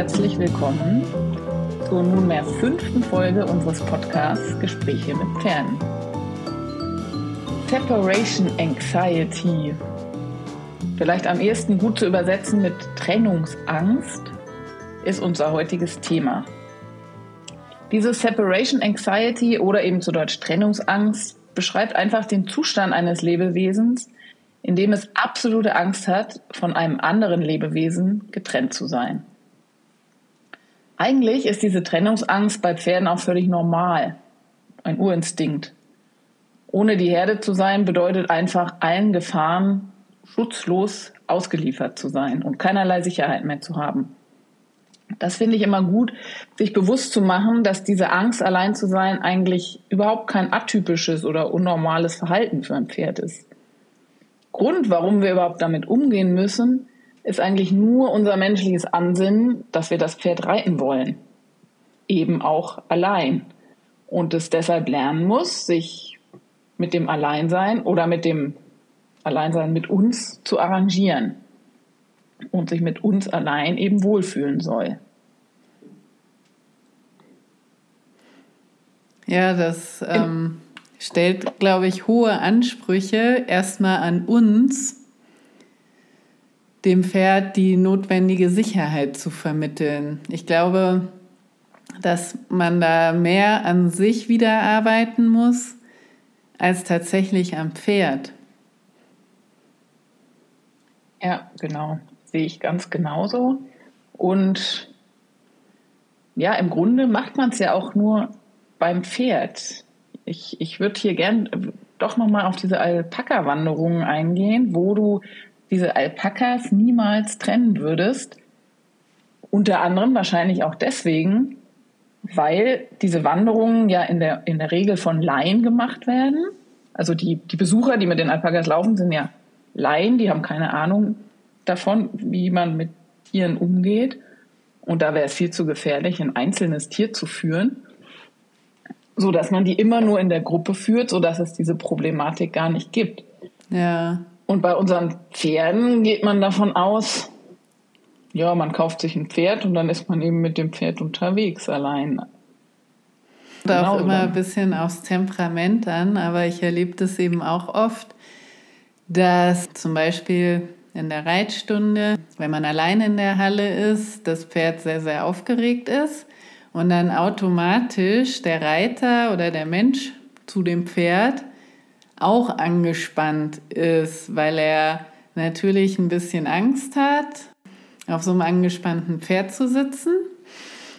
herzlich willkommen zur nunmehr fünften Folge unseres Podcasts Gespräche mit Pferden. Separation Anxiety, vielleicht am ehesten gut zu übersetzen mit Trennungsangst, ist unser heutiges Thema. Diese Separation Anxiety oder eben zu Deutsch Trennungsangst beschreibt einfach den Zustand eines Lebewesens, in dem es absolute Angst hat, von einem anderen Lebewesen getrennt zu sein. Eigentlich ist diese Trennungsangst bei Pferden auch völlig normal, ein Urinstinkt. Ohne die Herde zu sein, bedeutet einfach allen Gefahren schutzlos ausgeliefert zu sein und keinerlei Sicherheit mehr zu haben. Das finde ich immer gut, sich bewusst zu machen, dass diese Angst, allein zu sein, eigentlich überhaupt kein atypisches oder unnormales Verhalten für ein Pferd ist. Grund, warum wir überhaupt damit umgehen müssen, ist eigentlich nur unser menschliches Ansinnen, dass wir das Pferd reiten wollen. Eben auch allein. Und es deshalb lernen muss, sich mit dem Alleinsein oder mit dem Alleinsein mit uns zu arrangieren und sich mit uns allein eben wohlfühlen soll. Ja, das ähm, stellt, glaube ich, hohe Ansprüche erstmal an uns, dem Pferd die notwendige Sicherheit zu vermitteln. Ich glaube, dass man da mehr an sich wieder arbeiten muss als tatsächlich am Pferd. Ja, genau. Sehe ich ganz genauso. Und ja, im Grunde macht man es ja auch nur beim Pferd. Ich, ich würde hier gern doch nochmal auf diese Alpaka-Wanderungen eingehen, wo du diese Alpakas niemals trennen würdest. Unter anderem wahrscheinlich auch deswegen, weil diese Wanderungen ja in der, in der Regel von Laien gemacht werden. Also die, die Besucher, die mit den Alpakas laufen, sind ja Laien, die haben keine Ahnung davon, wie man mit Tieren umgeht. Und da wäre es viel zu gefährlich, ein einzelnes Tier zu führen, so dass man die immer nur in der Gruppe führt, so dass es diese Problematik gar nicht gibt. Ja. Und bei unseren Pferden geht man davon aus, ja, man kauft sich ein Pferd und dann ist man eben mit dem Pferd unterwegs allein. Und genau, auch immer ein bisschen aufs Temperament an, aber ich erlebe das eben auch oft, dass zum Beispiel in der Reitstunde, wenn man allein in der Halle ist, das Pferd sehr, sehr aufgeregt ist und dann automatisch der Reiter oder der Mensch zu dem Pferd auch angespannt ist, weil er natürlich ein bisschen Angst hat, auf so einem angespannten Pferd zu sitzen.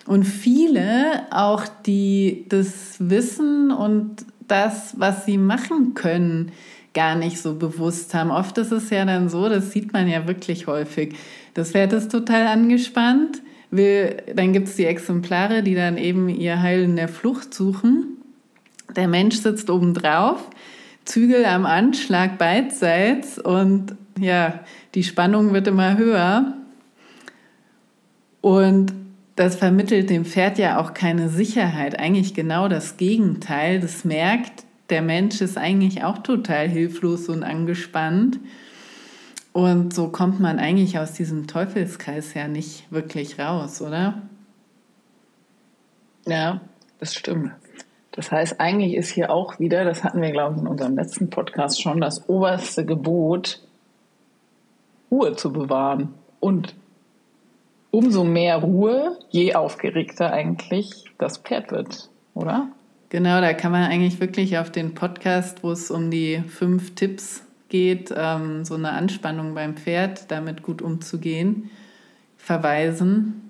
Und viele auch, die das Wissen und das, was sie machen können, gar nicht so bewusst haben. Oft ist es ja dann so, das sieht man ja wirklich häufig. Das Pferd ist total angespannt, will, dann gibt es die Exemplare, die dann eben ihr Heil in der Flucht suchen. Der Mensch sitzt oben drauf, Zügel am Anschlag beidseits und ja, die Spannung wird immer höher. Und das vermittelt dem Pferd ja auch keine Sicherheit, eigentlich genau das Gegenteil. Das merkt, der Mensch ist eigentlich auch total hilflos und angespannt. Und so kommt man eigentlich aus diesem Teufelskreis ja nicht wirklich raus, oder? Ja, das stimmt. Das heißt, eigentlich ist hier auch wieder, das hatten wir, glaube ich, in unserem letzten Podcast schon, das oberste Gebot, Ruhe zu bewahren. Und umso mehr Ruhe, je aufgeregter eigentlich das Pferd wird, oder? Genau, da kann man eigentlich wirklich auf den Podcast, wo es um die fünf Tipps geht, ähm, so eine Anspannung beim Pferd, damit gut umzugehen, verweisen,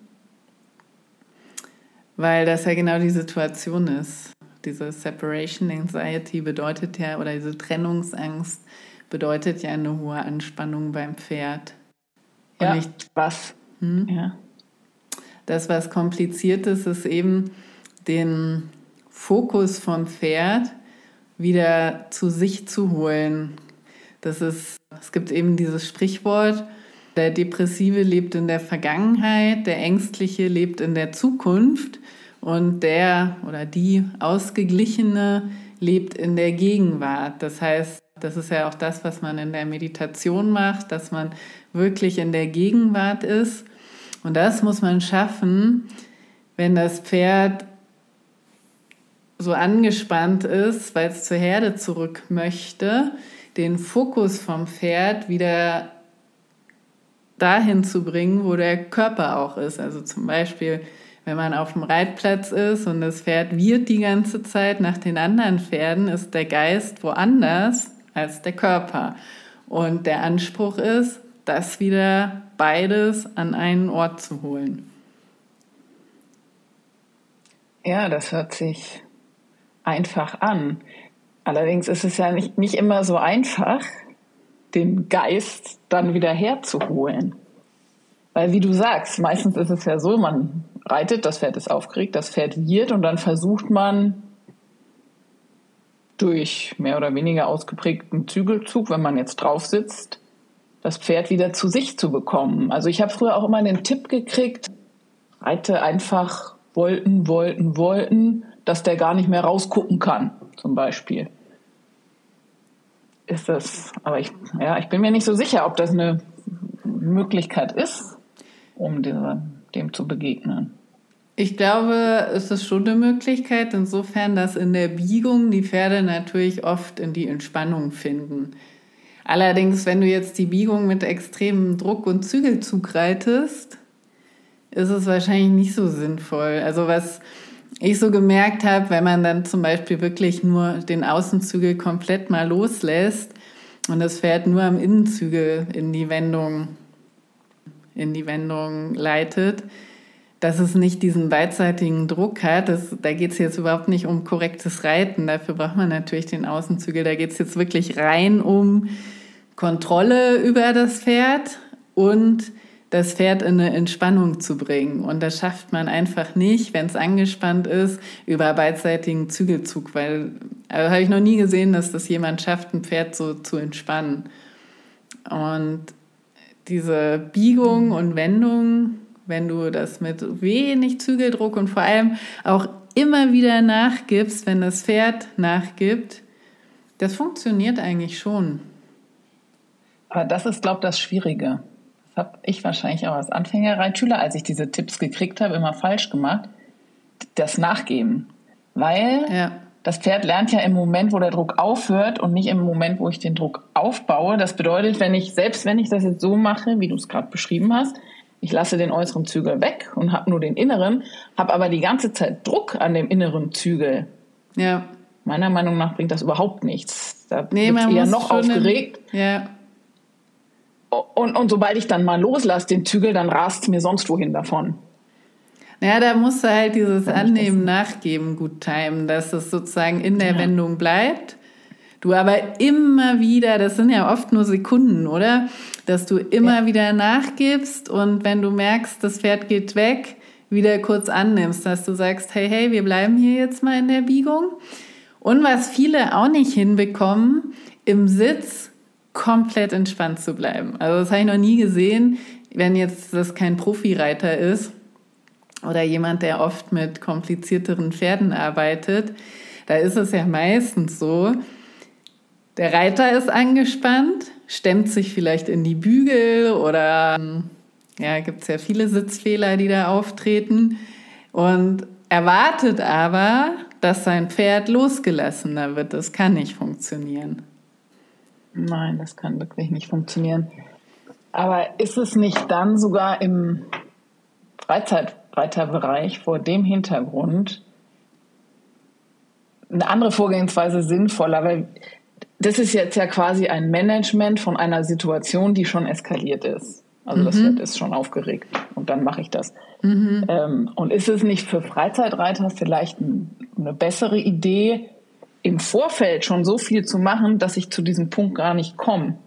weil das ja genau die Situation ist. Diese Separation Anxiety bedeutet ja, oder diese Trennungsangst bedeutet ja eine hohe Anspannung beim Pferd. Und ja, nicht, was? Hm? Ja. Das, was kompliziert ist, ist eben den Fokus vom Pferd wieder zu sich zu holen. Das ist, es gibt eben dieses Sprichwort, der Depressive lebt in der Vergangenheit, der Ängstliche lebt in der Zukunft und der oder die Ausgeglichene lebt in der Gegenwart. Das heißt, das ist ja auch das, was man in der Meditation macht, dass man wirklich in der Gegenwart ist Und das muss man schaffen, wenn das Pferd so angespannt ist, weil es zur Herde zurück möchte, den Fokus vom Pferd wieder dahin zu bringen, wo der Körper auch ist. Also zum Beispiel, wenn man auf dem Reitplatz ist und das Pferd wird die ganze Zeit nach den anderen Pferden, ist der Geist woanders als der Körper. Und der Anspruch ist, das wieder beides an einen Ort zu holen. Ja, das hört sich einfach an. Allerdings ist es ja nicht, nicht immer so einfach, den Geist dann wieder herzuholen. Weil wie du sagst, meistens ist es ja so, man reitet, das Pferd ist aufgeregt, das Pferd wird und dann versucht man durch mehr oder weniger ausgeprägten Zügelzug, wenn man jetzt drauf sitzt, das Pferd wieder zu sich zu bekommen. Also ich habe früher auch immer den Tipp gekriegt, reite einfach wollten, wollten, wollten, dass der gar nicht mehr rausgucken kann, zum Beispiel ist das, aber ich, ja, ich bin mir nicht so sicher, ob das eine Möglichkeit ist, um diese, dem zu begegnen. Ich glaube, es ist schon eine Möglichkeit, insofern, dass in der Biegung die Pferde natürlich oft in die Entspannung finden. Allerdings, wenn du jetzt die Biegung mit extremem Druck und Zügelzug reitest, ist es wahrscheinlich nicht so sinnvoll. Also was ich so gemerkt habe, wenn man dann zum Beispiel wirklich nur den Außenzügel komplett mal loslässt und das Pferd nur am Innenzügel in die Wendung, in die Wendung leitet, dass es nicht diesen beidseitigen Druck hat. Das, da geht es jetzt überhaupt nicht um korrektes Reiten. Dafür braucht man natürlich den Außenzügel. Da geht es jetzt wirklich rein um Kontrolle über das Pferd und das Pferd in eine Entspannung zu bringen. Und das schafft man einfach nicht, wenn es angespannt ist, über beidseitigen Zügelzug, weil also habe ich noch nie gesehen, dass das jemand schafft, ein Pferd so zu entspannen. Und diese Biegung und Wendung, wenn du das mit wenig Zügeldruck und vor allem auch immer wieder nachgibst, wenn das Pferd nachgibt, das funktioniert eigentlich schon. Aber das ist, glaube ich, das Schwierige das habe ich wahrscheinlich auch als Anfängerreitschüler, als ich diese Tipps gekriegt habe, immer falsch gemacht, das Nachgeben. Weil ja. Das Pferd lernt ja im Moment, wo der Druck aufhört und nicht im Moment, wo ich den Druck aufbaue. Das bedeutet, wenn ich, selbst wenn ich das jetzt so mache, wie du es gerade beschrieben hast, ich lasse den äußeren Zügel weg und habe nur den inneren, habe aber die ganze Zeit Druck an dem inneren Zügel. Ja. Meiner Meinung nach bringt das überhaupt nichts. Da nee, man eher noch aufgeregt. ja und, und sobald ich dann mal loslasse, den Zügel, dann rast mir sonst wohin davon. Ja, da musst du halt dieses Annehmen, Nachgeben gut timen, dass es sozusagen in der ja. Wendung bleibt. Du aber immer wieder, das sind ja oft nur Sekunden, oder? Dass du immer ja. wieder nachgibst und wenn du merkst, das Pferd geht weg, wieder kurz annimmst, dass du sagst, hey, hey, wir bleiben hier jetzt mal in der Biegung. Und was viele auch nicht hinbekommen, im Sitz komplett entspannt zu bleiben. Also das habe ich noch nie gesehen, wenn jetzt das kein Profireiter ist oder jemand, der oft mit komplizierteren Pferden arbeitet. Da ist es ja meistens so, der Reiter ist angespannt, stemmt sich vielleicht in die Bügel oder ja, gibt es ja viele Sitzfehler, die da auftreten und erwartet aber, dass sein Pferd losgelassener wird. Das kann nicht funktionieren. Nein, das kann wirklich nicht funktionieren. Aber ist es nicht dann sogar im Freizeitreiterbereich vor dem Hintergrund eine andere Vorgehensweise sinnvoller? Weil das ist jetzt ja quasi ein Management von einer Situation, die schon eskaliert ist. Also mhm. das wird ist schon aufgeregt und dann mache ich das. Mhm. Ähm, und ist es nicht für Freizeitreiter vielleicht eine bessere Idee, im Vorfeld schon so viel zu machen, dass ich zu diesem Punkt gar nicht komme,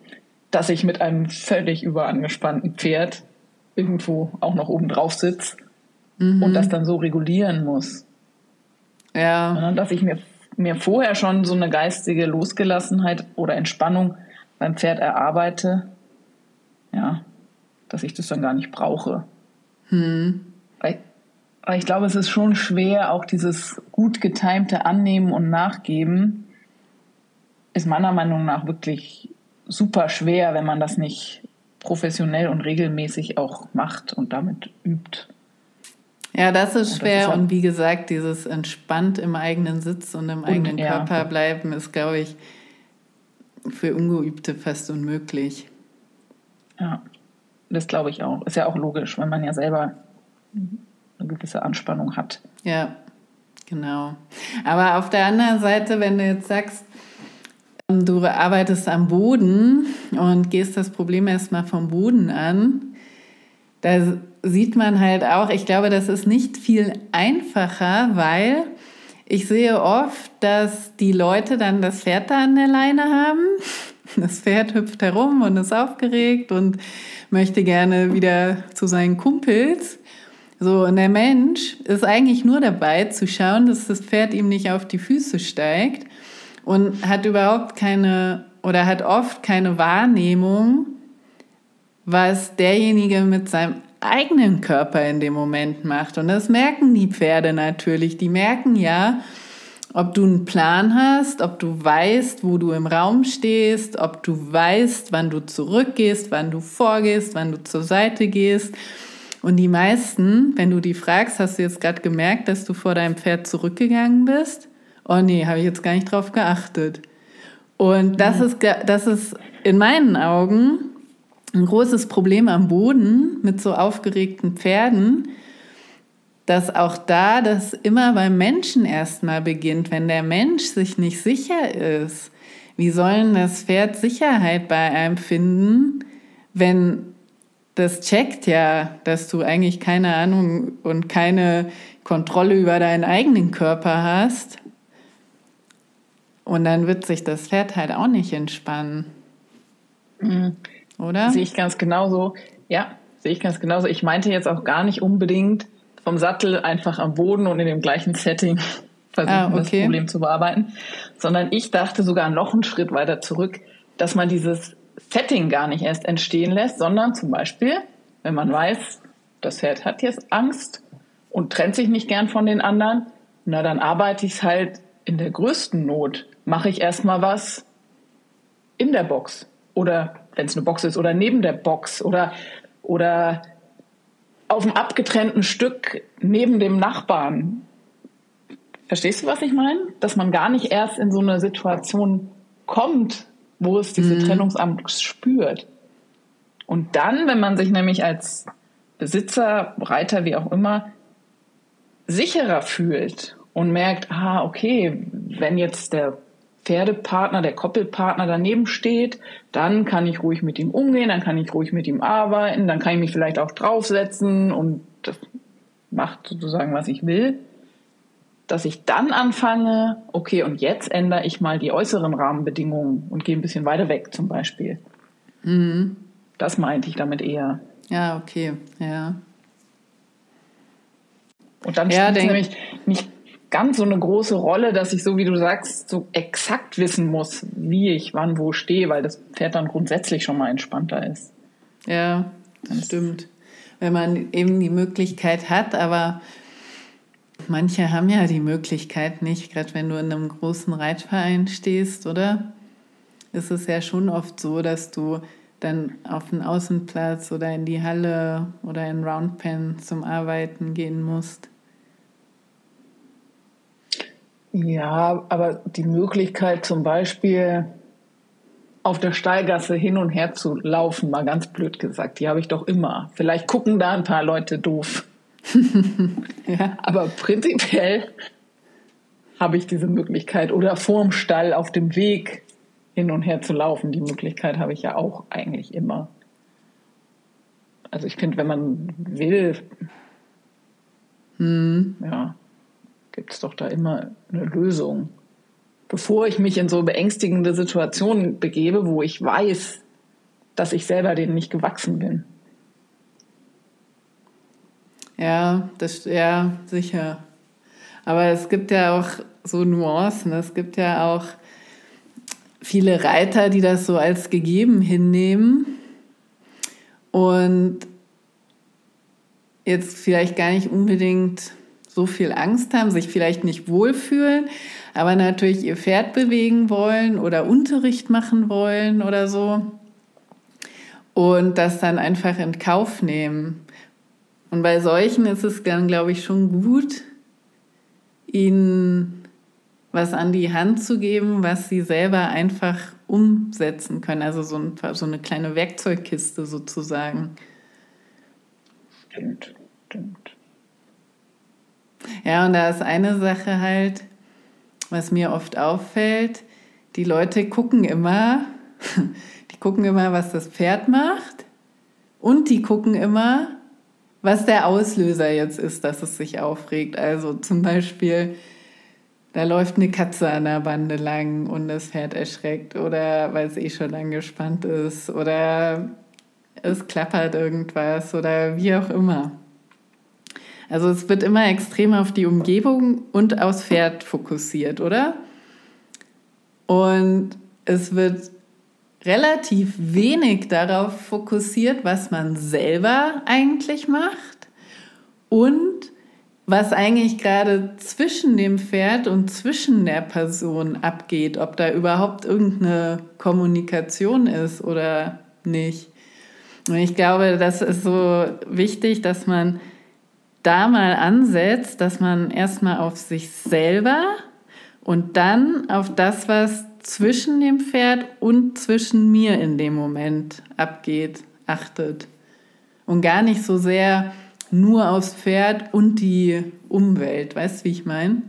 dass ich mit einem völlig überangespannten Pferd irgendwo auch noch oben drauf sitze mhm. und das dann so regulieren muss. Ja. Dass ich mir, mir vorher schon so eine geistige Losgelassenheit oder Entspannung beim Pferd erarbeite, ja, dass ich das dann gar nicht brauche. Mhm. Weil ich glaube, es ist schon schwer, auch dieses gut getimte Annehmen und Nachgeben ist meiner Meinung nach wirklich super schwer, wenn man das nicht professionell und regelmäßig auch macht und damit übt. Ja, das ist schwer. Das ist und wie gesagt, dieses entspannt im eigenen Sitz und im und, eigenen Körper ja. bleiben, ist, glaube ich, für Ungeübte fast unmöglich. Ja, das glaube ich auch. Ist ja auch logisch, wenn man ja selber eine gewisse Anspannung hat. Ja, genau. Aber auf der anderen Seite, wenn du jetzt sagst, ähm, du arbeitest am Boden und gehst das Problem erstmal vom Boden an, da sieht man halt auch, ich glaube, das ist nicht viel einfacher, weil ich sehe oft, dass die Leute dann das Pferd da an der Leine haben. Das Pferd hüpft herum und ist aufgeregt und möchte gerne wieder zu seinen Kumpels. So, und der Mensch ist eigentlich nur dabei zu schauen, dass das Pferd ihm nicht auf die Füße steigt und hat überhaupt keine oder hat oft keine Wahrnehmung, was derjenige mit seinem eigenen Körper in dem Moment macht. Und das merken die Pferde natürlich. Die merken ja, ob du einen Plan hast, ob du weißt, wo du im Raum stehst, ob du weißt, wann du zurückgehst, wann du vorgehst, wann du zur Seite gehst. Und die meisten, wenn du die fragst, hast du jetzt gerade gemerkt, dass du vor deinem Pferd zurückgegangen bist? Oh nee, habe ich jetzt gar nicht drauf geachtet. Und das, ja. ist, das ist in meinen Augen ein großes Problem am Boden mit so aufgeregten Pferden, dass auch da das immer beim Menschen erstmal beginnt. Wenn der Mensch sich nicht sicher ist, wie soll das Pferd Sicherheit bei einem finden, wenn das checkt ja, dass du eigentlich keine Ahnung und keine Kontrolle über deinen eigenen Körper hast. Und dann wird sich das Pferd halt auch nicht entspannen. Mhm. Oder? Sehe ich ganz genauso. Ja, sehe ich ganz genauso. Ich meinte jetzt auch gar nicht unbedingt vom Sattel einfach am Boden und in dem gleichen Setting versuchen, ah, okay. das Problem zu bearbeiten, sondern ich dachte sogar noch einen Schritt weiter zurück, dass man dieses Setting gar nicht erst entstehen lässt, sondern zum Beispiel, wenn man weiß, das Pferd hat jetzt Angst und trennt sich nicht gern von den anderen, na dann arbeite ich es halt in der größten Not. Mache ich erstmal was in der Box oder wenn es eine Box ist, oder neben der Box oder, oder auf einem abgetrennten Stück neben dem Nachbarn. Verstehst du, was ich meine? Dass man gar nicht erst in so eine Situation kommt, wo es diese mhm. Trennungsangst spürt. Und dann, wenn man sich nämlich als Besitzer, Reiter, wie auch immer, sicherer fühlt und merkt, ah, okay, wenn jetzt der Pferdepartner, der Koppelpartner daneben steht, dann kann ich ruhig mit ihm umgehen, dann kann ich ruhig mit ihm arbeiten, dann kann ich mich vielleicht auch draufsetzen und das macht sozusagen, was ich will. Dass ich dann anfange, okay, und jetzt ändere ich mal die äußeren Rahmenbedingungen und gehe ein bisschen weiter weg zum Beispiel. Mhm. Das meinte ich damit eher. Ja, okay, ja. Und dann ja, spielt es nämlich nicht ganz so eine große Rolle, dass ich so wie du sagst, so exakt wissen muss, wie ich wann wo stehe, weil das Pferd dann grundsätzlich schon mal entspannter ist. Ja, das stimmt. Wenn man eben die Möglichkeit hat, aber manche haben ja die Möglichkeit nicht, gerade wenn du in einem großen Reitverein stehst, oder? Ist es ja schon oft so, dass du dann auf den Außenplatz oder in die Halle oder in Roundpen zum Arbeiten gehen musst. Ja, aber die Möglichkeit zum Beispiel auf der Stallgasse hin und her zu laufen, mal ganz blöd gesagt, die habe ich doch immer. Vielleicht gucken da ein paar Leute doof. ja. Aber prinzipiell habe ich diese Möglichkeit. Oder vorm Stall auf dem Weg hin und her zu laufen. Die Möglichkeit habe ich ja auch eigentlich immer. Also ich finde, wenn man will, hm. ja, gibt es doch da immer eine Lösung. Bevor ich mich in so beängstigende Situationen begebe, wo ich weiß, dass ich selber denen nicht gewachsen bin. Ja, das, ja, sicher. Aber es gibt ja auch so Nuancen. Es gibt ja auch viele Reiter, die das so als gegeben hinnehmen und jetzt vielleicht gar nicht unbedingt so viel Angst haben, sich vielleicht nicht wohlfühlen, aber natürlich ihr Pferd bewegen wollen oder Unterricht machen wollen oder so. und das dann einfach in Kauf nehmen. Und bei solchen ist es dann, glaube ich, schon gut, ihnen was an die Hand zu geben, was sie selber einfach umsetzen können. Also so, ein, so eine kleine Werkzeugkiste sozusagen. Stimmt, stimmt. Ja, und da ist eine Sache halt, was mir oft auffällt, die Leute gucken immer, die gucken immer, was das Pferd macht und die gucken immer, was der Auslöser jetzt ist, dass es sich aufregt. Also zum Beispiel, da läuft eine Katze an der Bande lang und das Pferd erschreckt oder weil es eh schon angespannt ist oder es klappert irgendwas oder wie auch immer. Also es wird immer extrem auf die Umgebung und aufs Pferd fokussiert, oder? Und es wird relativ wenig darauf fokussiert, was man selber eigentlich macht und was eigentlich gerade zwischen dem Pferd und zwischen der Person abgeht, ob da überhaupt irgendeine Kommunikation ist oder nicht. Und ich glaube, das ist so wichtig, dass man da mal ansetzt, dass man erstmal auf sich selber und dann auf das, was zwischen dem Pferd und zwischen mir in dem Moment abgeht, achtet. Und gar nicht so sehr nur aufs Pferd und die Umwelt. Weißt du, wie ich meine?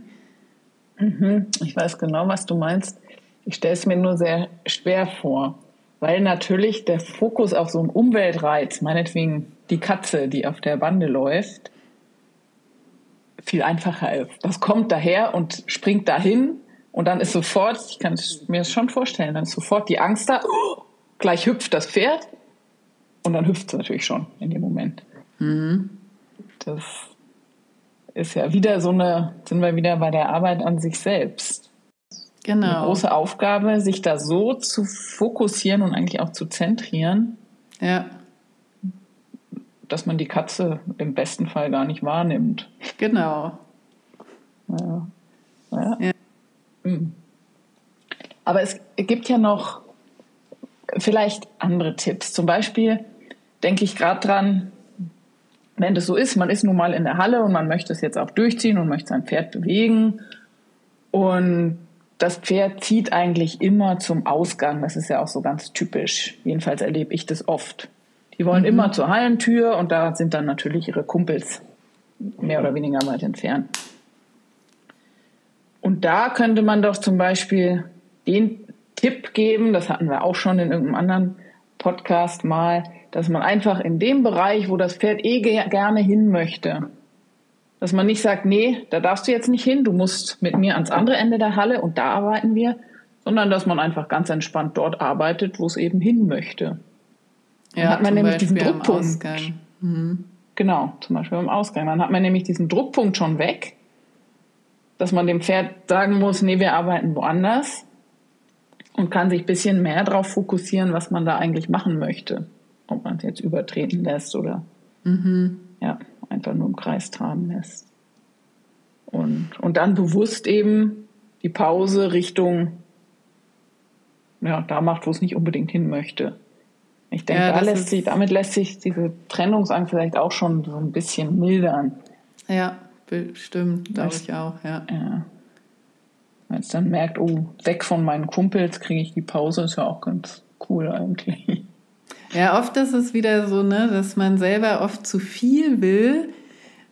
Mhm, ich weiß genau, was du meinst. Ich stelle es mir nur sehr schwer vor, weil natürlich der Fokus auf so einen Umweltreiz, meinetwegen die Katze, die auf der Bande läuft, viel einfacher ist. Das kommt daher und springt dahin und dann ist sofort, ich kann mir das schon vorstellen, dann ist sofort die Angst da, oh, gleich hüpft das Pferd und dann hüpft es natürlich schon in dem Moment. Mhm. Das ist ja wieder so eine, sind wir wieder bei der Arbeit an sich selbst. Genau. Eine große Aufgabe, sich da so zu fokussieren und eigentlich auch zu zentrieren. Ja. Dass man die Katze im besten Fall gar nicht wahrnimmt. Genau. Ja. ja. ja. Hm. Aber es gibt ja noch vielleicht andere Tipps. Zum Beispiel denke ich gerade dran, wenn das so ist, man ist nun mal in der Halle und man möchte es jetzt auch durchziehen und möchte sein Pferd bewegen. Und das Pferd zieht eigentlich immer zum Ausgang. Das ist ja auch so ganz typisch. Jedenfalls erlebe ich das oft. Die wollen mhm. immer zur Hallentür und da sind dann natürlich ihre Kumpels mehr oder weniger weit entfernt. Und da könnte man doch zum Beispiel den Tipp geben, das hatten wir auch schon in irgendeinem anderen Podcast mal, dass man einfach in dem Bereich, wo das Pferd eh gerne hin möchte, dass man nicht sagt, nee, da darfst du jetzt nicht hin, du musst mit mir ans andere Ende der Halle und da arbeiten wir, sondern dass man einfach ganz entspannt dort arbeitet, wo es eben hin möchte. Dann ja, hat man nämlich Beispiel diesen Druckpunkt. Mhm. Genau, zum Beispiel beim Ausgang. Dann hat man nämlich diesen Druckpunkt schon weg dass man dem Pferd sagen muss, nee, wir arbeiten woanders und kann sich ein bisschen mehr darauf fokussieren, was man da eigentlich machen möchte. Ob man es jetzt übertreten lässt oder mhm. ja, einfach nur im Kreis traben lässt. Und, und dann bewusst eben die Pause Richtung, ja, da macht, wo es nicht unbedingt hin möchte. Ich denke, ja, da lässt sich, damit lässt sich diese Trennungsangst vielleicht auch schon so ein bisschen mildern. Ja, Bestimmt, glaube ich auch, ja. ja. Wenn es dann merkt, oh, weg von meinen Kumpels kriege ich die Pause, ist ja auch ganz cool eigentlich. Ja, oft ist es wieder so, ne, dass man selber oft zu viel will.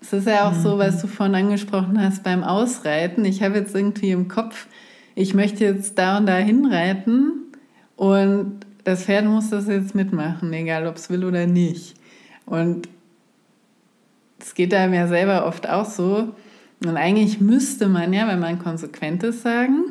Es ist ja auch mhm. so, was du vorhin angesprochen hast beim Ausreiten. Ich habe jetzt irgendwie im Kopf, ich möchte jetzt da und da hinreiten und das Pferd muss das jetzt mitmachen, egal ob es will oder nicht. Und es geht einem ja selber oft auch so. Und eigentlich müsste man ja, wenn man konsequent ist, sagen,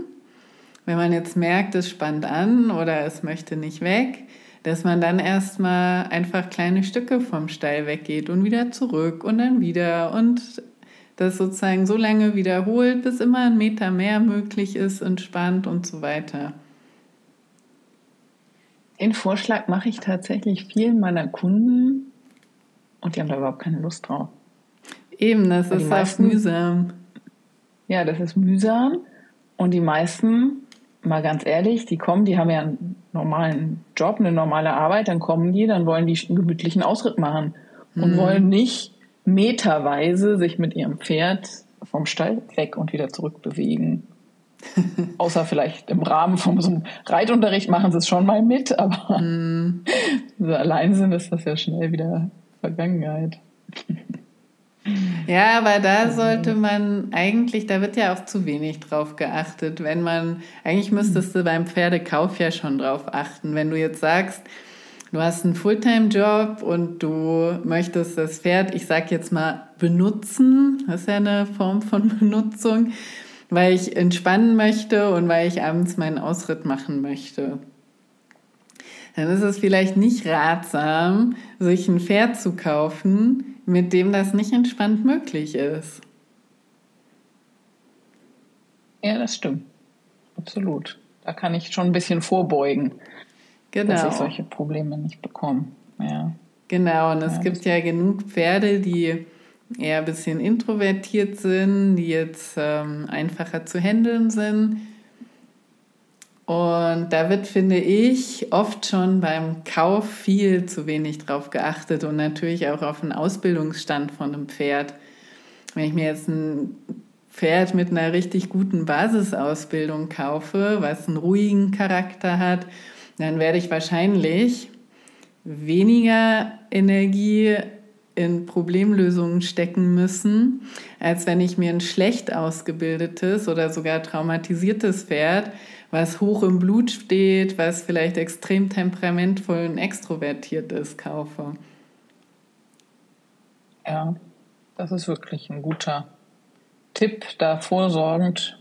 wenn man jetzt merkt, es spannt an oder es möchte nicht weg, dass man dann erstmal einfach kleine Stücke vom Stall weggeht und wieder zurück und dann wieder und das sozusagen so lange wiederholt, bis immer ein Meter mehr möglich ist, entspannt und so weiter. Den Vorschlag mache ich tatsächlich vielen meiner Kunden und die haben da überhaupt keine Lust drauf. Eben, das ist halt mühsam. Ja, das ist mühsam. Und die meisten, mal ganz ehrlich, die kommen, die haben ja ein normalen Job, eine normale Arbeit, dann kommen die, dann wollen die einen gemütlichen Ausritt machen und mhm. wollen nicht meterweise sich mit ihrem Pferd vom Stall weg und wieder zurück bewegen. Außer vielleicht im Rahmen von so einem Reitunterricht machen sie es schon mal mit, aber mm. so allein sind ist das ja schnell wieder Vergangenheit. Ja, aber da sollte man eigentlich, da wird ja auch zu wenig drauf geachtet. Wenn man, eigentlich müsstest du beim Pferdekauf ja schon drauf achten. Wenn du jetzt sagst, du hast einen Fulltime-Job und du möchtest das Pferd, ich sag jetzt mal, benutzen, das ist ja eine Form von Benutzung, weil ich entspannen möchte und weil ich abends meinen Ausritt machen möchte. Dann ist es vielleicht nicht ratsam, sich ein Pferd zu kaufen, mit dem das nicht entspannt möglich ist. Ja, das stimmt. Absolut. Da kann ich schon ein bisschen vorbeugen, genau. dass ich solche Probleme nicht bekomme. Ja. Genau, und es ja, gibt ja genug Pferde, die eher ein bisschen introvertiert sind, die jetzt ähm, einfacher zu handeln sind. Und da wird, finde ich, oft schon beim Kauf viel zu wenig drauf geachtet und natürlich auch auf den Ausbildungsstand von einem Pferd. Wenn ich mir jetzt ein Pferd mit einer richtig guten Basisausbildung kaufe, was einen ruhigen Charakter hat, dann werde ich wahrscheinlich weniger Energie in Problemlösungen stecken müssen, als wenn ich mir ein schlecht ausgebildetes oder sogar traumatisiertes Pferd, was hoch im Blut steht, was vielleicht extrem temperamentvoll und extrovertiert ist, kaufe. Ja, das ist wirklich ein guter Tipp, da vorsorgend,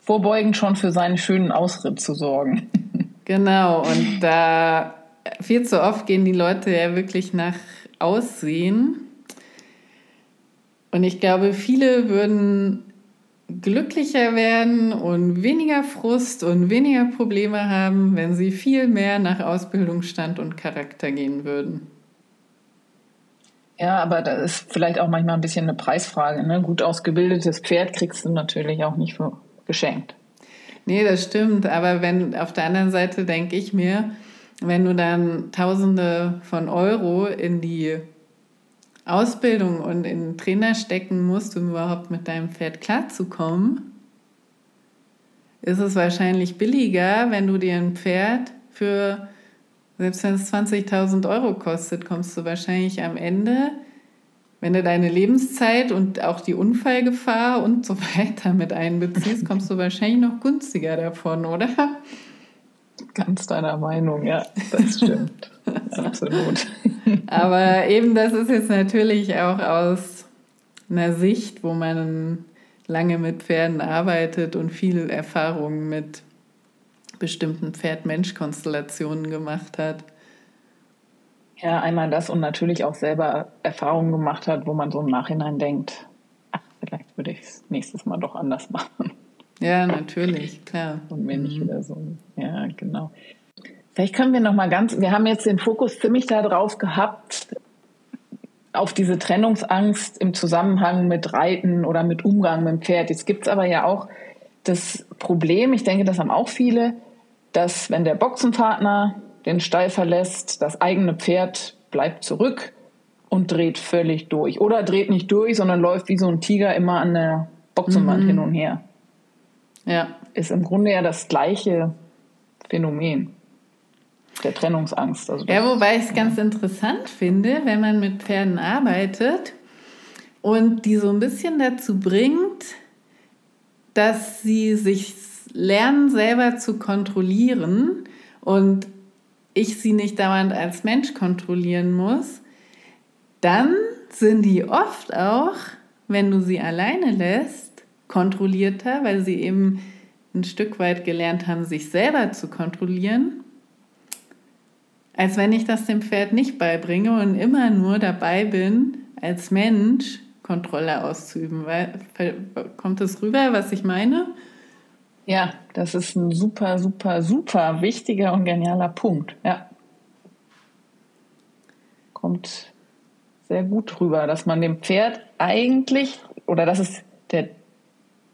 vorbeugend schon für seinen schönen Ausritt zu sorgen. Genau, und da viel zu oft gehen die Leute ja wirklich nach aussehen. Und ich glaube, viele würden glücklicher werden und weniger Frust und weniger Probleme haben, wenn sie viel mehr nach Ausbildungsstand und Charakter gehen würden. Ja, aber das ist vielleicht auch manchmal ein bisschen eine Preisfrage. Ne? Gut ausgebildetes Pferd kriegst du natürlich auch nicht für geschenkt. Nee, das stimmt. Aber wenn auf der anderen Seite denke ich mir, wenn du dann Tausende von Euro in die Ausbildung und in Trainer stecken musst, um überhaupt mit deinem Pferd klarzukommen, ist es wahrscheinlich billiger, wenn du dir ein Pferd für, selbst wenn es 20.000 Euro kostet, kommst du wahrscheinlich am Ende, wenn du deine Lebenszeit und auch die Unfallgefahr und so weiter mit einbeziehst, kommst du wahrscheinlich noch günstiger davon, oder? Ganz deiner Meinung, ja, das stimmt. Absolut. Aber eben, das ist jetzt natürlich auch aus einer Sicht, wo man lange mit Pferden arbeitet und viel Erfahrung mit bestimmten Pferd-Mensch-Konstellationen gemacht hat. Ja, einmal das und natürlich auch selber Erfahrungen gemacht hat, wo man so im Nachhinein denkt, ach, vielleicht würde ich es nächstes Mal doch anders machen. Ja, natürlich, klar. Und mir nicht mhm. wieder so. Ja, genau. Vielleicht können wir noch mal ganz, wir haben jetzt den Fokus ziemlich darauf gehabt, auf diese Trennungsangst im Zusammenhang mit Reiten oder mit Umgang mit dem Pferd. Jetzt gibt es aber ja auch das Problem, ich denke, das haben auch viele, dass wenn der Boxenpartner den Stall verlässt, das eigene Pferd bleibt zurück und dreht völlig durch. Oder dreht nicht durch, sondern läuft wie so ein Tiger immer an der Boxenwand mhm. hin und her. Ja. Ist im Grunde ja das gleiche Phänomen der Trennungsangst. Also ja, wobei ich es ganz interessant finde, wenn man mit Pferden arbeitet und die so ein bisschen dazu bringt, dass sie sich lernen, selber zu kontrollieren und ich sie nicht dauernd als Mensch kontrollieren muss, dann sind die oft auch, wenn du sie alleine lässt, kontrollierter, weil sie eben ein Stück weit gelernt haben, sich selber zu kontrollieren als wenn ich das dem Pferd nicht beibringe und immer nur dabei bin, als Mensch Kontrolle auszuüben. Weil, kommt das rüber, was ich meine? Ja, das ist ein super, super, super wichtiger und genialer Punkt. Ja. Kommt sehr gut rüber, dass man dem Pferd eigentlich, oder dass es der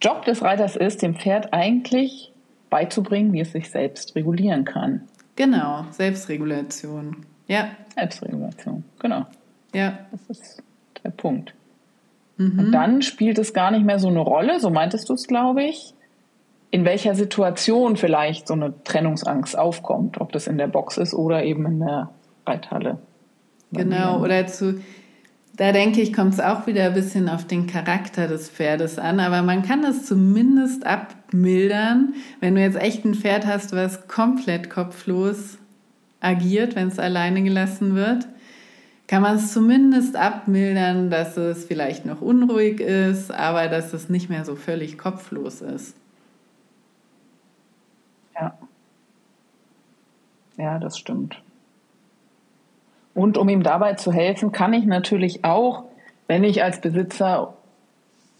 Job des Reiters ist, dem Pferd eigentlich beizubringen, wie es sich selbst regulieren kann. Genau, Selbstregulation. Ja. Selbstregulation, genau. Ja. Das ist der Punkt. Mhm. Und dann spielt es gar nicht mehr so eine Rolle, so meintest du es, glaube ich, in welcher Situation vielleicht so eine Trennungsangst aufkommt, ob das in der Box ist oder eben in der Reithalle. Genau, oder zu, da denke ich, kommt es auch wieder ein bisschen auf den Charakter des Pferdes an, aber man kann es zumindest abmildern, wenn du jetzt echt ein Pferd hast, was komplett kopflos agiert, wenn es alleine gelassen wird kann man es zumindest abmildern, dass es vielleicht noch unruhig ist, aber dass es nicht mehr so völlig kopflos ist. Ja. Ja, das stimmt. Und um ihm dabei zu helfen, kann ich natürlich auch, wenn ich als Besitzer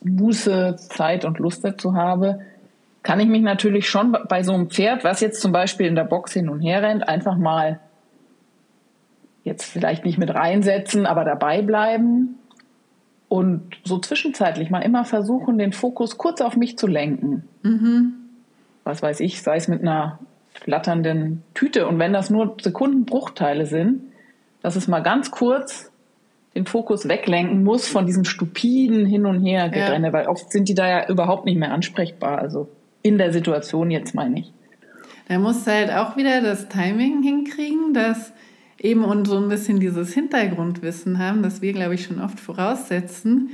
Muße, Zeit und Lust dazu habe, kann ich mich natürlich schon bei so einem Pferd, was jetzt zum Beispiel in der Box hin und her rennt, einfach mal jetzt vielleicht nicht mit reinsetzen, aber dabei bleiben und so zwischenzeitlich mal immer versuchen, den Fokus kurz auf mich zu lenken. Mhm. Was weiß ich, sei es mit einer flatternden Tüte und wenn das nur Sekundenbruchteile sind, dass es mal ganz kurz den Fokus weglenken muss von diesem stupiden Hin und Her Gerenne, ja. weil oft sind die da ja überhaupt nicht mehr ansprechbar. Also in der Situation jetzt meine ich. Da musst du halt auch wieder das Timing hinkriegen, dass eben und so ein bisschen dieses Hintergrundwissen haben, das wir, glaube ich, schon oft voraussetzen,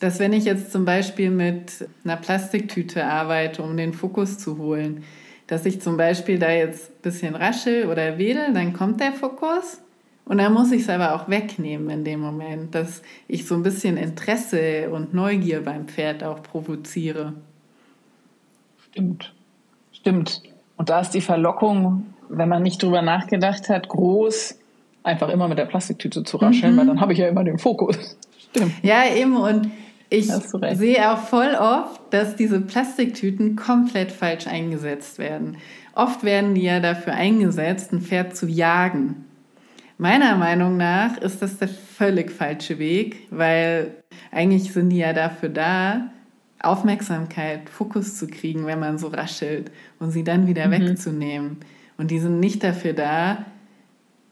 dass wenn ich jetzt zum Beispiel mit einer Plastiktüte arbeite, um den Fokus zu holen, dass ich zum Beispiel da jetzt ein bisschen raschel oder wedel, dann kommt der Fokus und dann muss ich es aber auch wegnehmen in dem Moment, dass ich so ein bisschen Interesse und Neugier beim Pferd auch provoziere. Stimmt, stimmt. Und da ist die Verlockung wenn man nicht drüber nachgedacht hat, groß einfach immer mit der Plastiktüte zu rascheln, mhm. weil dann habe ich ja immer den Fokus. Stimmt. Ja, eben und ich sehe auch voll oft, dass diese Plastiktüten komplett falsch eingesetzt werden. Oft werden die ja dafür eingesetzt, ein Pferd zu jagen. Meiner Meinung nach ist das der völlig falsche Weg, weil eigentlich sind die ja dafür da, Aufmerksamkeit, Fokus zu kriegen, wenn man so raschelt und sie dann wieder mhm. wegzunehmen. Und die sind nicht dafür da,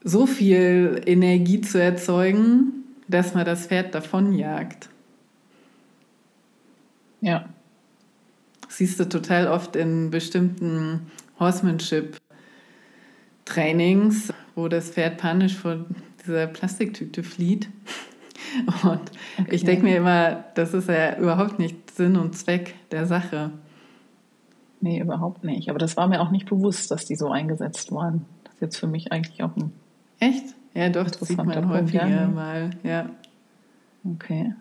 so viel Energie zu erzeugen, dass man das Pferd davonjagt. Ja. siehst du total oft in bestimmten Horsemanship-Trainings, wo das Pferd panisch vor dieser Plastiktüte flieht. Und okay. ich denke mir immer, das ist ja überhaupt nicht Sinn und Zweck der Sache. Nee, überhaupt nicht. Aber das war mir auch nicht bewusst, dass die so eingesetzt waren. Das ist jetzt für mich eigentlich auch ein. Echt? Ja, doch, das sieht man häufiger ja. mal, ja. Okay.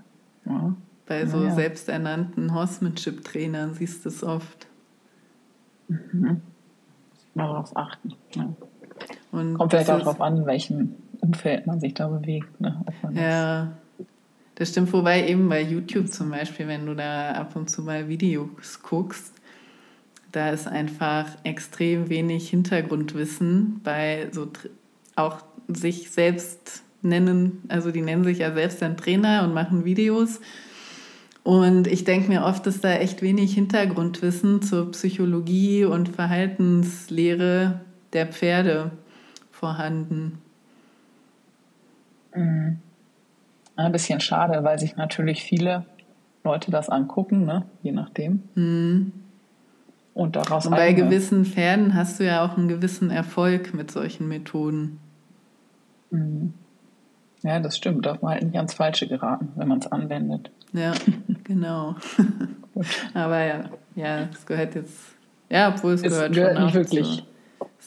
Ja. Bei so ja. selbsternannten Horsemanship-Trainern siehst du es oft. Mhm. Mal darauf achten. Ja. Und Kommt vielleicht auch darauf an, in welchem Umfeld man sich da bewegt. Ne? ja, das stimmt. Wobei eben bei YouTube zum Beispiel, wenn du da ab und zu mal Videos guckst, da ist einfach extrem wenig Hintergrundwissen bei so auch sich selbst nennen, also die nennen sich ja selbst dann Trainer und machen Videos. Und ich denke mir oft, ist da echt wenig Hintergrundwissen zur Psychologie und Verhaltenslehre der Pferde vorhanden. Mhm. Ein bisschen schade, weil sich natürlich viele Leute das angucken, ne? je nachdem. Mhm. Und daraus Und bei eigene. gewissen Pferden hast du ja auch einen gewissen Erfolg mit solchen Methoden. Mhm. Ja, das stimmt. Darf man halt nicht ans Falsche geraten, wenn man es anwendet. Ja, genau. Aber ja, ja, es gehört jetzt, ja, obwohl es, es gehört, gehört schon auch wirklich. zu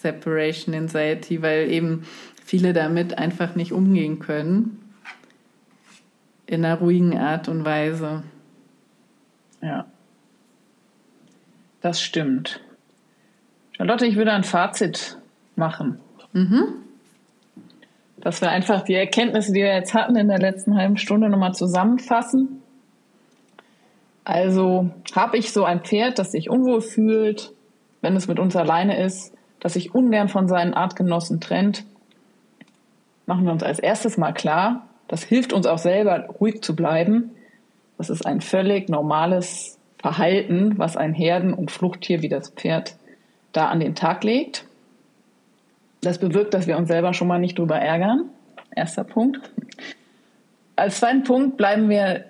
Separation Anxiety, weil eben viele damit einfach nicht umgehen können. In einer ruhigen Art und Weise. Ja. Das stimmt. Charlotte, ich würde ein Fazit machen. Mhm. Dass wir einfach die Erkenntnisse, die wir jetzt hatten in der letzten halben Stunde, nochmal zusammenfassen. Also habe ich so ein Pferd, das sich unwohl fühlt, wenn es mit uns alleine ist, das sich ungern von seinen Artgenossen trennt, machen wir uns als erstes mal klar, das hilft uns auch selber ruhig zu bleiben. Das ist ein völlig normales Verhalten, was ein Herden- und Fluchttier wie das Pferd da an den Tag legt. Das bewirkt, dass wir uns selber schon mal nicht drüber ärgern. Erster Punkt. Als zweiten Punkt bleiben wir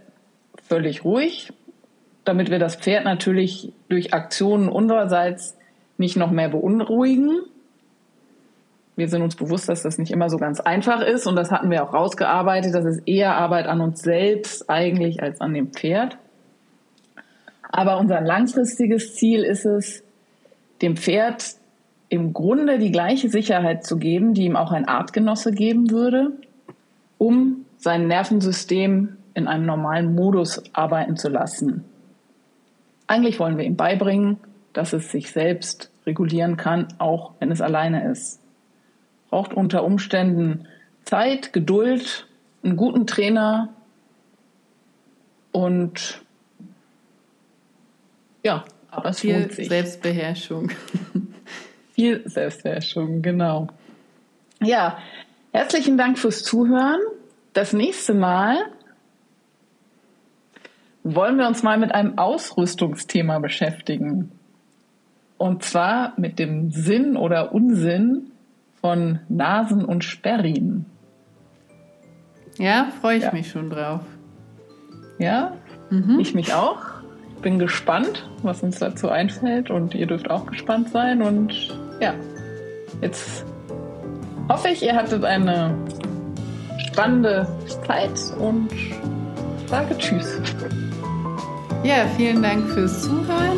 völlig ruhig, damit wir das Pferd natürlich durch Aktionen unsererseits nicht noch mehr beunruhigen. Wir sind uns bewusst, dass das nicht immer so ganz einfach ist und das hatten wir auch rausgearbeitet. Das ist eher Arbeit an uns selbst eigentlich als an dem Pferd. Aber unser langfristiges Ziel ist es, dem Pferd im Grunde die gleiche Sicherheit zu geben, die ihm auch ein Artgenosse geben würde, um sein Nervensystem in einem normalen Modus arbeiten zu lassen. Eigentlich wollen wir ihm beibringen, dass es sich selbst regulieren kann, auch wenn es alleine ist. Braucht unter Umständen Zeit, Geduld, einen guten Trainer und ja, aber es viel Selbstbeherrschung. viel Selbstbeherrschung, genau. Ja, herzlichen Dank fürs Zuhören. Das nächste Mal wollen wir uns mal mit einem Ausrüstungsthema beschäftigen. Und zwar mit dem Sinn oder Unsinn von Nasen und Sperrien. Ja, freue ich ja. mich schon drauf. Ja, mhm. ich mich auch. Bin gespannt, was uns dazu einfällt und ihr dürft auch gespannt sein. Und ja, jetzt hoffe ich, ihr hattet eine spannende Zeit und sage Tschüss. Ja, vielen Dank fürs Zuhören